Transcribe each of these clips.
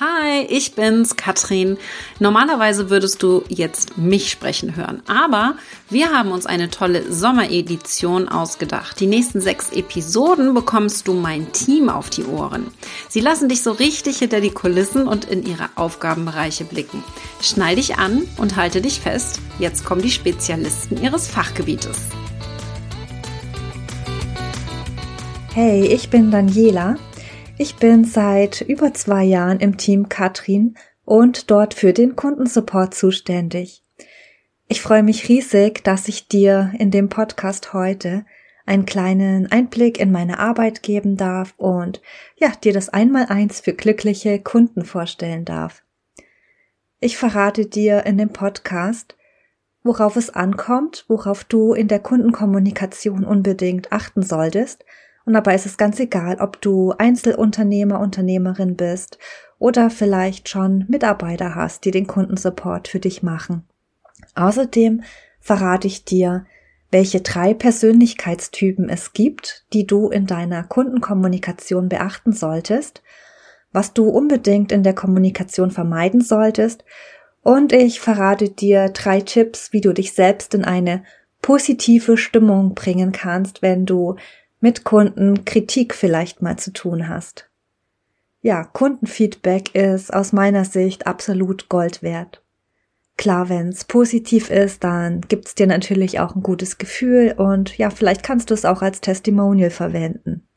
Hi, ich bin's, Katrin. Normalerweise würdest du jetzt mich sprechen hören, aber wir haben uns eine tolle Sommeredition ausgedacht. Die nächsten sechs Episoden bekommst du mein Team auf die Ohren. Sie lassen dich so richtig hinter die Kulissen und in ihre Aufgabenbereiche blicken. Schnall dich an und halte dich fest. Jetzt kommen die Spezialisten ihres Fachgebietes. Hey, ich bin Daniela ich bin seit über zwei Jahren im Team Katrin und dort für den Kundensupport zuständig. Ich freue mich riesig, dass ich dir in dem Podcast heute einen kleinen Einblick in meine Arbeit geben darf und ja, dir das Einmaleins für glückliche Kunden vorstellen darf. Ich verrate dir in dem Podcast, worauf es ankommt, worauf du in der Kundenkommunikation unbedingt achten solltest und dabei ist es ganz egal, ob du Einzelunternehmer, Unternehmerin bist oder vielleicht schon Mitarbeiter hast, die den Kundensupport für dich machen. Außerdem verrate ich dir, welche drei Persönlichkeitstypen es gibt, die du in deiner Kundenkommunikation beachten solltest, was du unbedingt in der Kommunikation vermeiden solltest und ich verrate dir drei Tipps, wie du dich selbst in eine positive Stimmung bringen kannst, wenn du mit Kunden Kritik vielleicht mal zu tun hast. Ja, Kundenfeedback ist aus meiner Sicht absolut Gold wert. Klar, wenn es positiv ist, dann gibt's dir natürlich auch ein gutes Gefühl und ja, vielleicht kannst du es auch als Testimonial verwenden.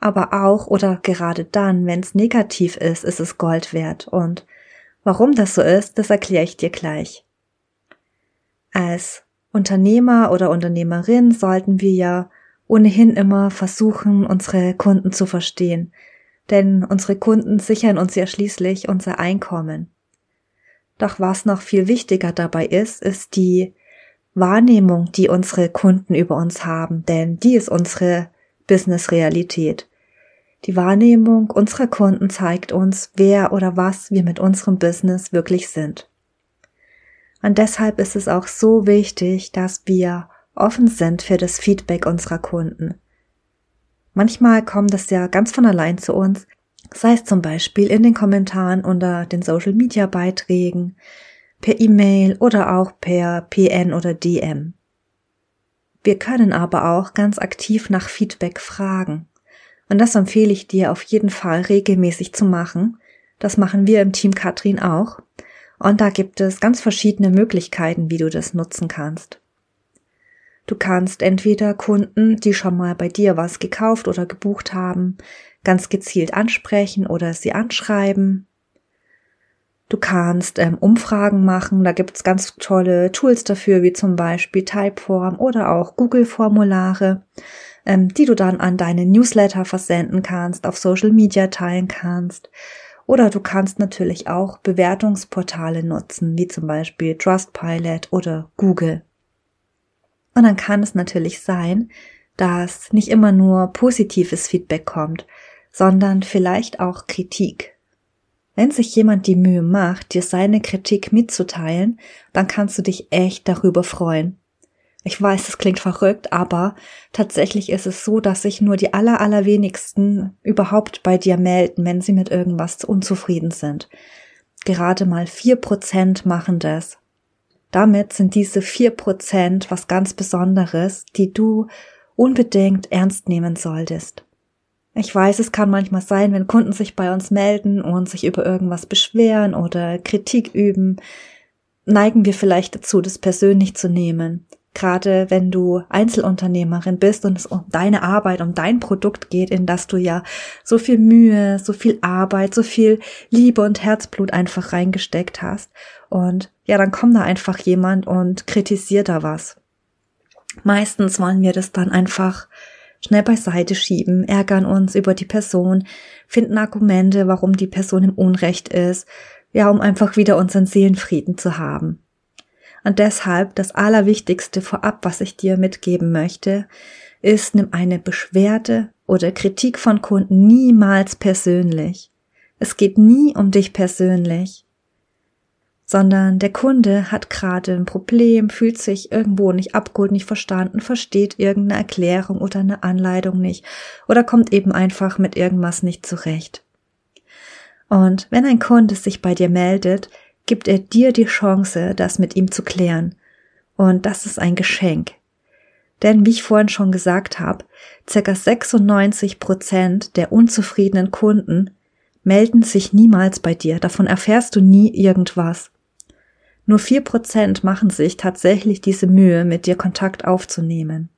Aber auch oder gerade dann, wenn es negativ ist, ist es Gold wert. Und warum das so ist, das erkläre ich dir gleich. Als Unternehmer oder Unternehmerin sollten wir ja ohnehin immer versuchen, unsere Kunden zu verstehen. Denn unsere Kunden sichern uns ja schließlich unser Einkommen. Doch was noch viel wichtiger dabei ist, ist die Wahrnehmung, die unsere Kunden über uns haben, denn die ist unsere Business-Realität. Die Wahrnehmung unserer Kunden zeigt uns, wer oder was wir mit unserem Business wirklich sind. Und deshalb ist es auch so wichtig, dass wir offen sind für das Feedback unserer Kunden. Manchmal kommt das ja ganz von allein zu uns, sei es zum Beispiel in den Kommentaren unter den Social Media Beiträgen, per E-Mail oder auch per PN oder DM. Wir können aber auch ganz aktiv nach Feedback fragen. Und das empfehle ich dir auf jeden Fall regelmäßig zu machen. Das machen wir im Team Katrin auch. Und da gibt es ganz verschiedene Möglichkeiten, wie du das nutzen kannst. Du kannst entweder Kunden, die schon mal bei dir was gekauft oder gebucht haben, ganz gezielt ansprechen oder sie anschreiben. Du kannst ähm, Umfragen machen, da gibt's ganz tolle Tools dafür, wie zum Beispiel Typeform oder auch Google-Formulare, ähm, die du dann an deine Newsletter versenden kannst, auf Social Media teilen kannst. Oder du kannst natürlich auch Bewertungsportale nutzen, wie zum Beispiel Trustpilot oder Google. Und dann kann es natürlich sein, dass nicht immer nur positives Feedback kommt, sondern vielleicht auch Kritik. Wenn sich jemand die Mühe macht, dir seine Kritik mitzuteilen, dann kannst du dich echt darüber freuen. Ich weiß, es klingt verrückt, aber tatsächlich ist es so, dass sich nur die aller, allerwenigsten überhaupt bei dir melden, wenn sie mit irgendwas unzufrieden sind. Gerade mal vier Prozent machen das. Damit sind diese vier Prozent was ganz Besonderes, die du unbedingt ernst nehmen solltest. Ich weiß, es kann manchmal sein, wenn Kunden sich bei uns melden und sich über irgendwas beschweren oder Kritik üben, neigen wir vielleicht dazu, das persönlich zu nehmen. Gerade wenn du Einzelunternehmerin bist und es um deine Arbeit, um dein Produkt geht, in das du ja so viel Mühe, so viel Arbeit, so viel Liebe und Herzblut einfach reingesteckt hast. Und ja, dann kommt da einfach jemand und kritisiert da was. Meistens wollen wir das dann einfach schnell beiseite schieben, ärgern uns über die Person, finden Argumente, warum die Person im Unrecht ist, ja, um einfach wieder unseren Seelenfrieden zu haben. Und deshalb das Allerwichtigste vorab, was ich dir mitgeben möchte, ist, nimm eine Beschwerde oder Kritik von Kunden niemals persönlich. Es geht nie um dich persönlich sondern der Kunde hat gerade ein Problem, fühlt sich irgendwo nicht abgeholt, nicht verstanden, versteht irgendeine Erklärung oder eine Anleitung nicht oder kommt eben einfach mit irgendwas nicht zurecht. Und wenn ein Kunde sich bei dir meldet, gibt er dir die Chance, das mit ihm zu klären. Und das ist ein Geschenk. Denn wie ich vorhin schon gesagt habe, circa 96 Prozent der unzufriedenen Kunden melden sich niemals bei dir. Davon erfährst du nie irgendwas. Nur vier Prozent machen sich tatsächlich diese Mühe, mit dir Kontakt aufzunehmen.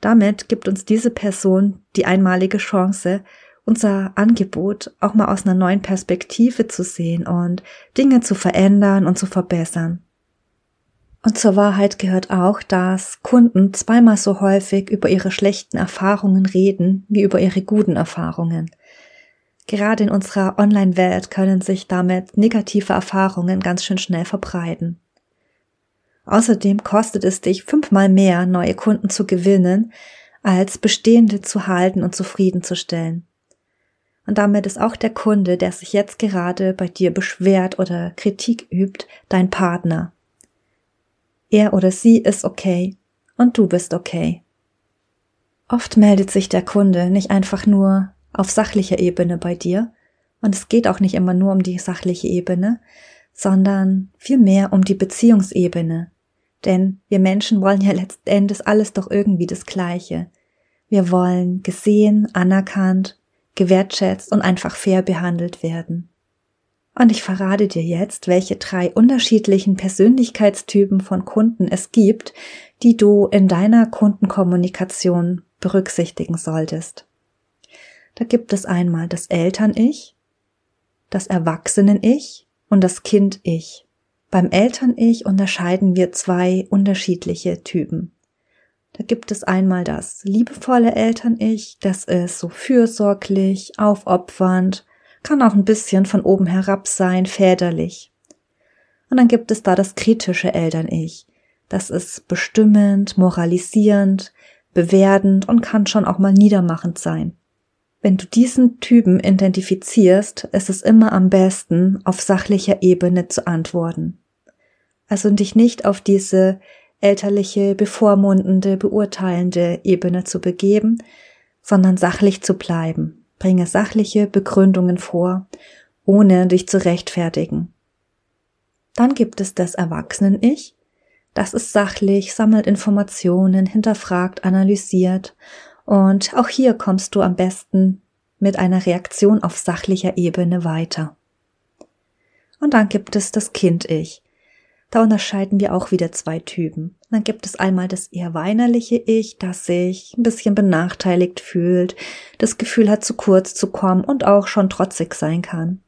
Damit gibt uns diese Person die einmalige Chance, unser Angebot auch mal aus einer neuen Perspektive zu sehen und Dinge zu verändern und zu verbessern. Und zur Wahrheit gehört auch, dass Kunden zweimal so häufig über ihre schlechten Erfahrungen reden wie über ihre guten Erfahrungen. Gerade in unserer Online-Welt können sich damit negative Erfahrungen ganz schön schnell verbreiten. Außerdem kostet es dich fünfmal mehr, neue Kunden zu gewinnen, als bestehende zu halten und zufriedenzustellen. Und damit ist auch der Kunde, der sich jetzt gerade bei dir beschwert oder Kritik übt, dein Partner. Er oder sie ist okay und du bist okay. Oft meldet sich der Kunde nicht einfach nur auf sachlicher Ebene bei dir, und es geht auch nicht immer nur um die sachliche Ebene, sondern vielmehr um die Beziehungsebene. Denn wir Menschen wollen ja letzten Endes alles doch irgendwie das Gleiche. Wir wollen gesehen, anerkannt gewertschätzt und einfach fair behandelt werden. Und ich verrate dir jetzt, welche drei unterschiedlichen Persönlichkeitstypen von Kunden es gibt, die du in deiner Kundenkommunikation berücksichtigen solltest. Da gibt es einmal das Eltern-Ich, das Erwachsenen-Ich und das Kind-Ich. Beim Eltern-Ich unterscheiden wir zwei unterschiedliche Typen. Da gibt es einmal das liebevolle Eltern-Ich, das ist so fürsorglich, aufopfernd, kann auch ein bisschen von oben herab sein, väterlich. Und dann gibt es da das kritische Eltern-Ich. Das ist bestimmend, moralisierend, bewertend und kann schon auch mal niedermachend sein. Wenn du diesen Typen identifizierst, ist es immer am besten, auf sachlicher Ebene zu antworten. Also dich nicht auf diese elterliche, bevormundende, beurteilende Ebene zu begeben, sondern sachlich zu bleiben. Bringe sachliche Begründungen vor, ohne dich zu rechtfertigen. Dann gibt es das Erwachsenen-Ich. Das ist sachlich, sammelt Informationen, hinterfragt, analysiert. Und auch hier kommst du am besten mit einer Reaktion auf sachlicher Ebene weiter. Und dann gibt es das Kind-Ich. Da unterscheiden wir auch wieder zwei Typen. Dann gibt es einmal das eher weinerliche Ich, das sich ein bisschen benachteiligt fühlt, das Gefühl hat, zu kurz zu kommen und auch schon trotzig sein kann.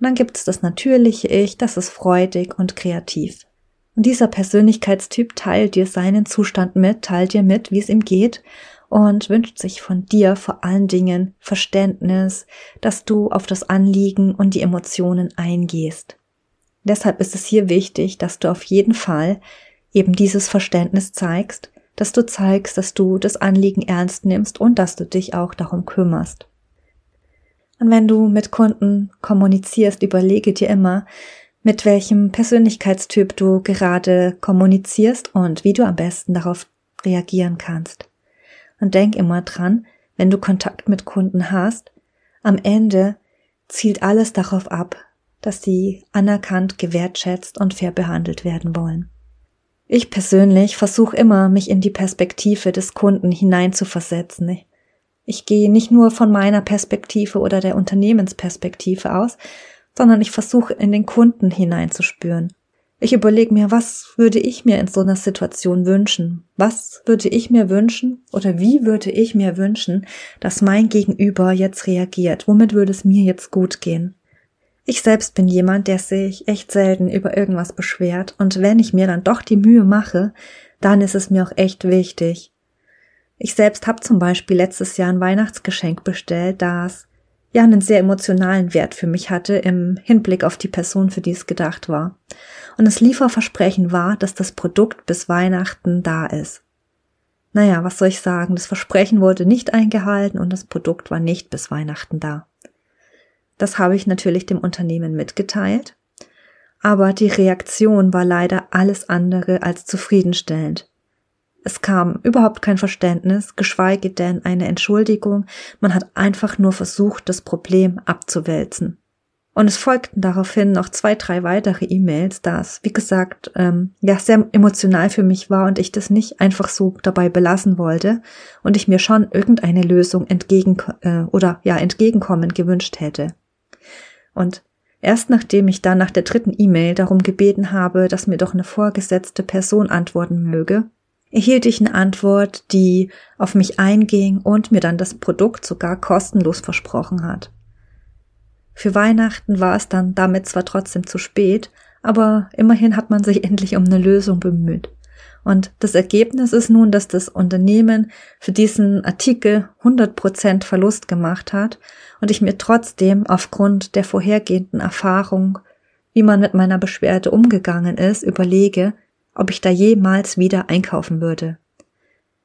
Und dann gibt es das natürliche Ich, das ist freudig und kreativ. Und dieser Persönlichkeitstyp teilt dir seinen Zustand mit, teilt dir mit, wie es ihm geht und wünscht sich von dir vor allen Dingen Verständnis, dass du auf das Anliegen und die Emotionen eingehst. Deshalb ist es hier wichtig, dass du auf jeden Fall eben dieses Verständnis zeigst, dass du zeigst, dass du das Anliegen ernst nimmst und dass du dich auch darum kümmerst. Und wenn du mit Kunden kommunizierst, überlege dir immer, mit welchem Persönlichkeitstyp du gerade kommunizierst und wie du am besten darauf reagieren kannst. Und denk immer dran, wenn du Kontakt mit Kunden hast, am Ende zielt alles darauf ab, dass sie anerkannt, gewertschätzt und fair behandelt werden wollen. Ich persönlich versuche immer, mich in die Perspektive des Kunden hineinzuversetzen. Ich gehe nicht nur von meiner Perspektive oder der Unternehmensperspektive aus, sondern ich versuche in den Kunden hineinzuspüren. Ich überlege mir, was würde ich mir in so einer Situation wünschen? Was würde ich mir wünschen oder wie würde ich mir wünschen, dass mein Gegenüber jetzt reagiert? Womit würde es mir jetzt gut gehen? Ich selbst bin jemand, der sich echt selten über irgendwas beschwert und wenn ich mir dann doch die Mühe mache, dann ist es mir auch echt wichtig. Ich selbst habe zum Beispiel letztes Jahr ein Weihnachtsgeschenk bestellt, das ja einen sehr emotionalen Wert für mich hatte im Hinblick auf die Person, für die es gedacht war. Und das Lieferversprechen war, dass das Produkt bis Weihnachten da ist. Naja, was soll ich sagen? Das Versprechen wurde nicht eingehalten und das Produkt war nicht bis Weihnachten da. Das habe ich natürlich dem Unternehmen mitgeteilt. Aber die Reaktion war leider alles andere als zufriedenstellend. Es kam überhaupt kein Verständnis, geschweige denn eine Entschuldigung, man hat einfach nur versucht, das Problem abzuwälzen. Und es folgten daraufhin noch zwei, drei weitere E-Mails, da es, wie gesagt, ähm, ja, sehr emotional für mich war und ich das nicht einfach so dabei belassen wollte und ich mir schon irgendeine Lösung entgegen, äh, oder ja, entgegenkommen gewünscht hätte. Und erst nachdem ich dann nach der dritten E-Mail darum gebeten habe, dass mir doch eine vorgesetzte Person antworten möge, erhielt ich eine Antwort, die auf mich einging und mir dann das Produkt sogar kostenlos versprochen hat. Für Weihnachten war es dann damit zwar trotzdem zu spät, aber immerhin hat man sich endlich um eine Lösung bemüht. Und das Ergebnis ist nun, dass das Unternehmen für diesen Artikel 100% Verlust gemacht hat und ich mir trotzdem aufgrund der vorhergehenden Erfahrung, wie man mit meiner Beschwerde umgegangen ist, überlege, ob ich da jemals wieder einkaufen würde.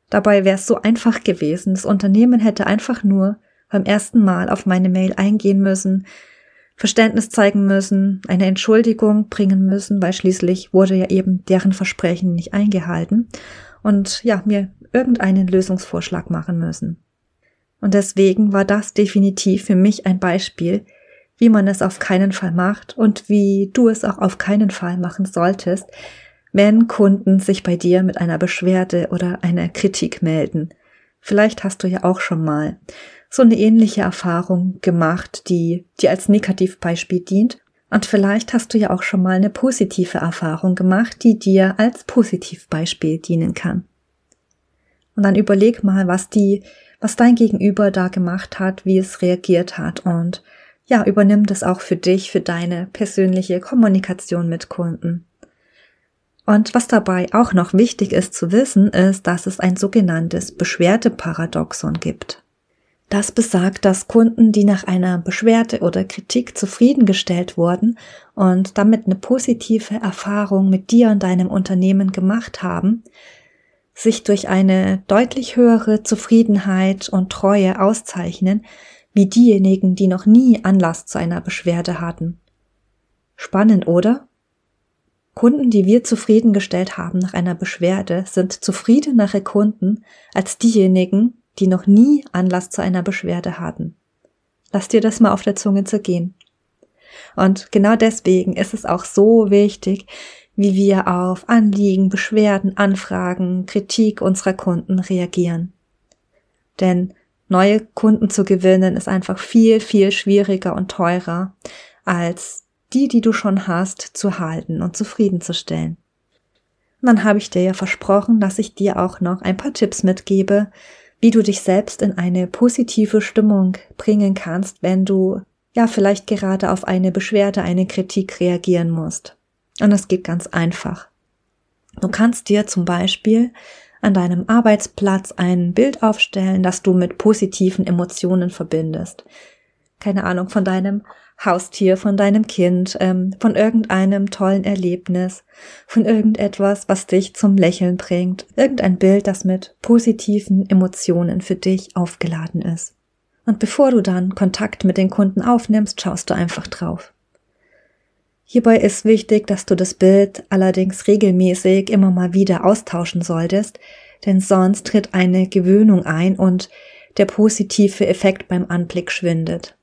Dabei wäre es so einfach gewesen, das Unternehmen hätte einfach nur beim ersten Mal auf meine Mail eingehen müssen, Verständnis zeigen müssen, eine Entschuldigung bringen müssen, weil schließlich wurde ja eben deren Versprechen nicht eingehalten und ja, mir irgendeinen Lösungsvorschlag machen müssen. Und deswegen war das definitiv für mich ein Beispiel, wie man es auf keinen Fall macht und wie du es auch auf keinen Fall machen solltest, wenn Kunden sich bei dir mit einer Beschwerde oder einer Kritik melden. Vielleicht hast du ja auch schon mal so eine ähnliche Erfahrung gemacht, die dir als Negativbeispiel dient. Und vielleicht hast du ja auch schon mal eine positive Erfahrung gemacht, die dir als Positivbeispiel dienen kann. Und dann überleg mal, was die, was dein Gegenüber da gemacht hat, wie es reagiert hat und ja, übernimm das auch für dich, für deine persönliche Kommunikation mit Kunden. Und was dabei auch noch wichtig ist zu wissen, ist, dass es ein sogenanntes Beschwerdeparadoxon gibt. Das besagt, dass Kunden, die nach einer Beschwerde oder Kritik zufriedengestellt wurden und damit eine positive Erfahrung mit dir und deinem Unternehmen gemacht haben, sich durch eine deutlich höhere Zufriedenheit und Treue auszeichnen, wie diejenigen, die noch nie Anlass zu einer Beschwerde hatten. Spannend, oder? Kunden, die wir zufriedengestellt haben nach einer Beschwerde, sind zufriedenere Kunden als diejenigen, die noch nie Anlass zu einer Beschwerde hatten. Lass dir das mal auf der Zunge zergehen. Und genau deswegen ist es auch so wichtig, wie wir auf Anliegen, Beschwerden, Anfragen, Kritik unserer Kunden reagieren. Denn neue Kunden zu gewinnen ist einfach viel, viel schwieriger und teurer, als die, die du schon hast, zu halten und zufriedenzustellen. Und dann habe ich dir ja versprochen, dass ich dir auch noch ein paar Tipps mitgebe, wie du dich selbst in eine positive Stimmung bringen kannst, wenn du ja vielleicht gerade auf eine Beschwerde, eine Kritik reagieren musst. Und das geht ganz einfach. Du kannst dir zum Beispiel an deinem Arbeitsplatz ein Bild aufstellen, das du mit positiven Emotionen verbindest. Keine Ahnung, von deinem Haustier, von deinem Kind, ähm, von irgendeinem tollen Erlebnis, von irgendetwas, was dich zum Lächeln bringt, irgendein Bild, das mit positiven Emotionen für dich aufgeladen ist. Und bevor du dann Kontakt mit den Kunden aufnimmst, schaust du einfach drauf. Hierbei ist wichtig, dass du das Bild allerdings regelmäßig immer mal wieder austauschen solltest, denn sonst tritt eine Gewöhnung ein und der positive Effekt beim Anblick schwindet.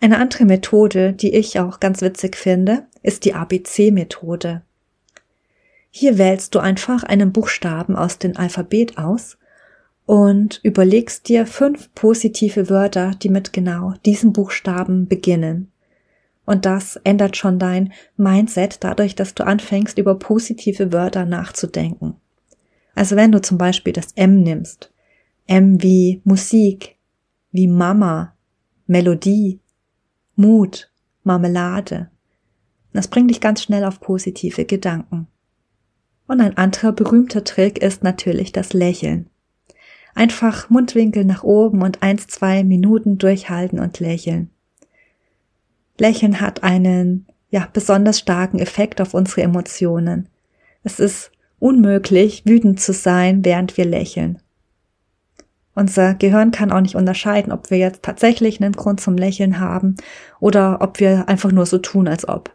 Eine andere Methode, die ich auch ganz witzig finde, ist die ABC-Methode. Hier wählst du einfach einen Buchstaben aus dem Alphabet aus und überlegst dir fünf positive Wörter, die mit genau diesem Buchstaben beginnen. Und das ändert schon dein Mindset dadurch, dass du anfängst, über positive Wörter nachzudenken. Also wenn du zum Beispiel das M nimmst, M wie Musik, wie Mama, Melodie, Mut, Marmelade. Das bringt dich ganz schnell auf positive Gedanken. Und ein anderer berühmter Trick ist natürlich das Lächeln. Einfach Mundwinkel nach oben und eins, zwei Minuten durchhalten und lächeln. Lächeln hat einen, ja, besonders starken Effekt auf unsere Emotionen. Es ist unmöglich, wütend zu sein, während wir lächeln. Unser Gehirn kann auch nicht unterscheiden, ob wir jetzt tatsächlich einen Grund zum Lächeln haben oder ob wir einfach nur so tun, als ob.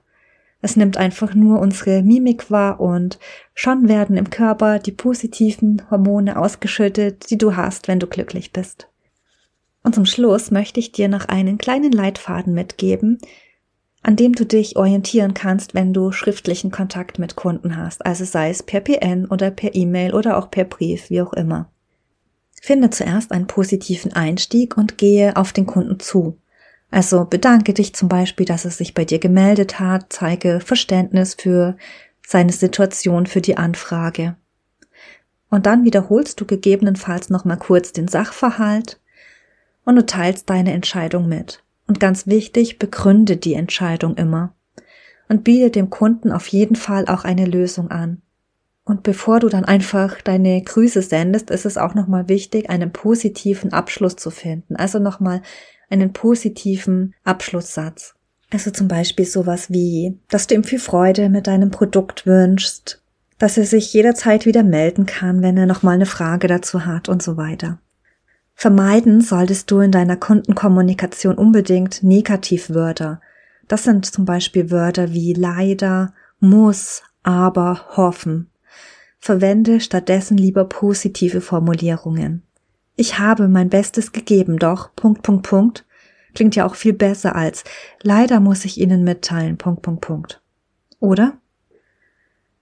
Es nimmt einfach nur unsere Mimik wahr und schon werden im Körper die positiven Hormone ausgeschüttet, die du hast, wenn du glücklich bist. Und zum Schluss möchte ich dir noch einen kleinen Leitfaden mitgeben, an dem du dich orientieren kannst, wenn du schriftlichen Kontakt mit Kunden hast, also sei es per PN oder per E-Mail oder auch per Brief, wie auch immer. Finde zuerst einen positiven Einstieg und gehe auf den Kunden zu. Also bedanke dich zum Beispiel, dass er sich bei dir gemeldet hat, zeige Verständnis für seine Situation, für die Anfrage. Und dann wiederholst du gegebenenfalls nochmal kurz den Sachverhalt und du teilst deine Entscheidung mit. Und ganz wichtig, begründe die Entscheidung immer und biete dem Kunden auf jeden Fall auch eine Lösung an. Und bevor du dann einfach deine Grüße sendest, ist es auch nochmal wichtig, einen positiven Abschluss zu finden. Also nochmal einen positiven Abschlusssatz. Also zum Beispiel sowas wie, dass du ihm viel Freude mit deinem Produkt wünschst, dass er sich jederzeit wieder melden kann, wenn er nochmal eine Frage dazu hat und so weiter. Vermeiden solltest du in deiner Kundenkommunikation unbedingt Negativwörter. Das sind zum Beispiel Wörter wie leider, muss, aber, hoffen. Verwende stattdessen lieber positive Formulierungen. Ich habe mein Bestes gegeben, doch, Punkt, Punkt, Punkt, klingt ja auch viel besser als leider muss ich Ihnen mitteilen, Punkt, Punkt, Punkt. Oder?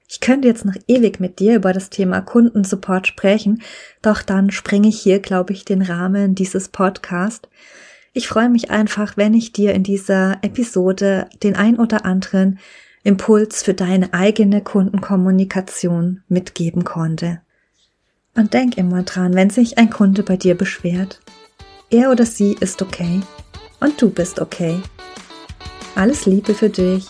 Ich könnte jetzt noch ewig mit dir über das Thema Kundensupport sprechen, doch dann springe ich hier, glaube ich, den Rahmen dieses Podcast. Ich freue mich einfach, wenn ich dir in dieser Episode den ein oder anderen Impuls für deine eigene Kundenkommunikation mitgeben konnte. Und denk immer dran, wenn sich ein Kunde bei dir beschwert, er oder sie ist okay und du bist okay. Alles Liebe für dich.